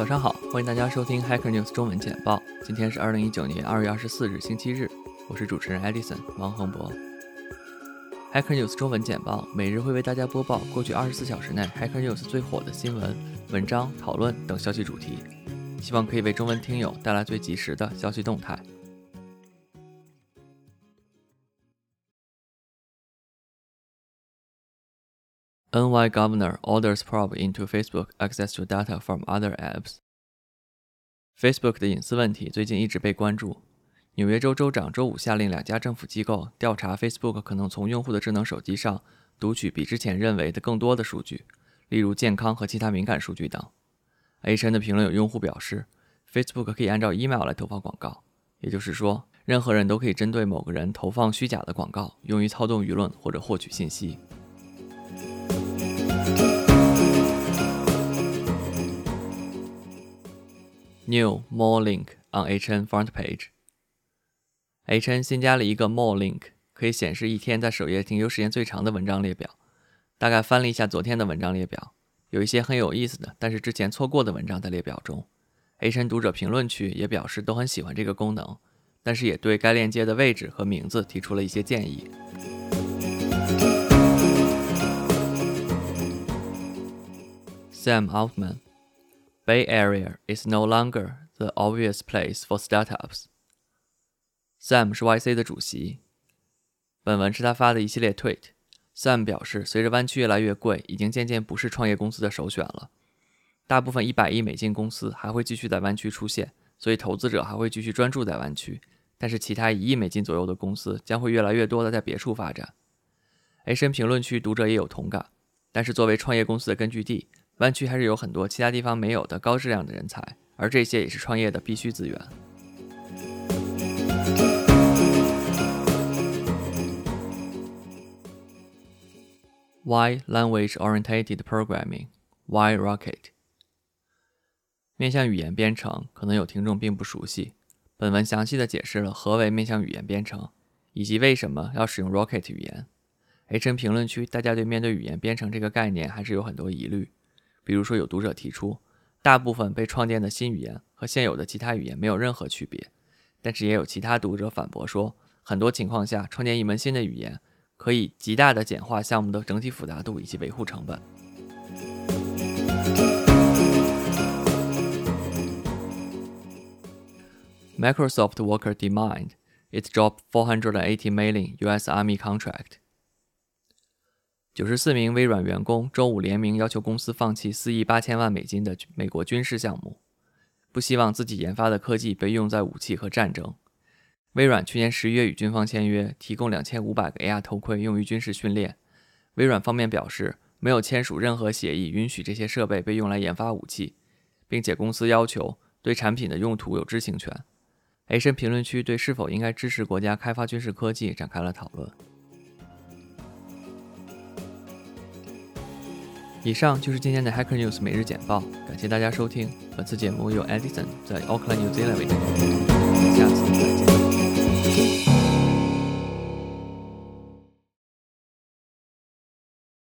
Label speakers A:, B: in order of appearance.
A: 早上好，欢迎大家收听 Hacker News 中文简报。今天是二零一九年二月二十四日，星期日。我是主持人 Edison 王恒博。Hacker News 中文简报每日会为大家播报过去二十四小时内 Hacker News 最火的新闻、文章、讨论等消息主题，希望可以为中文听友带来最及时的消息动态。NY governor orders probe into Facebook access to data from other apps. Facebook 的隐私问题最近一直被关注。纽约州州长周五下令两家政府机构调查 Facebook 可能从用户的智能手机上读取比之前认为的更多的数据，例如健康和其他敏感数据等。H N 的评论有用户表示，Facebook 可以按照 email 来投放广告，也就是说，任何人都可以针对某个人投放虚假的广告，用于操纵舆论或者获取信息。New More Link on HN front page. HN 新加了一个 More Link，可以显示一天在首页停留时间最长的文章列表。大概翻了一下昨天的文章列表，有一些很有意思的，但是之前错过的文章在列表中。HN 读者评论区也表示都很喜欢这个功能，但是也对该链接的位置和名字提出了一些建议。Sam Altman Bay Area is no longer the obvious place for startups. Sam 是 YC 的主席。本文是他发的一系列 tweet。Sam 表示，随着湾区越来越贵，已经渐渐不是创业公司的首选了。大部分一百亿美金公司还会继续在湾区出现，所以投资者还会继续专注在湾区。但是其他一亿美金左右的公司将会越来越多的在别处发展。H N 评论区读者也有同感。但是作为创业公司的根据地。湾区还是有很多其他地方没有的高质量的人才，而这些也是创业的必须资源。Why language orientated programming? Why Rocket? 面向语言编程，可能有听众并不熟悉。本文详细的解释了何为面向语言编程，以及为什么要使用 Rocket 语言。H N 评论区，大家对面对语言编程这个概念还是有很多疑虑。比如说，有读者提出，大部分被创建的新语言和现有的其他语言没有任何区别。但是也有其他读者反驳说，很多情况下，创建一门新的语言可以极大的简化项目的整体复杂度以及维护成本。Microsoft worker demand it dropped 480 million U.S. Army contract. 九十四名微软员工周五联名要求公司放弃四亿八千万美金的美国军事项目，不希望自己研发的科技被用在武器和战争。微软去年十一月与军方签约，提供两千五百个 AR 头盔用于军事训练。微软方面表示，没有签署任何协议允许这些设备被用来研发武器，并且公司要求对产品的用途有知情权。H 申评论区对是否应该支持国家开发军事科技展开了讨论。以上就是今天的 Hacker News 每日简报，感谢大家收听。本次节目由 Edison 在 Auckland New Zealand 为您下次再见。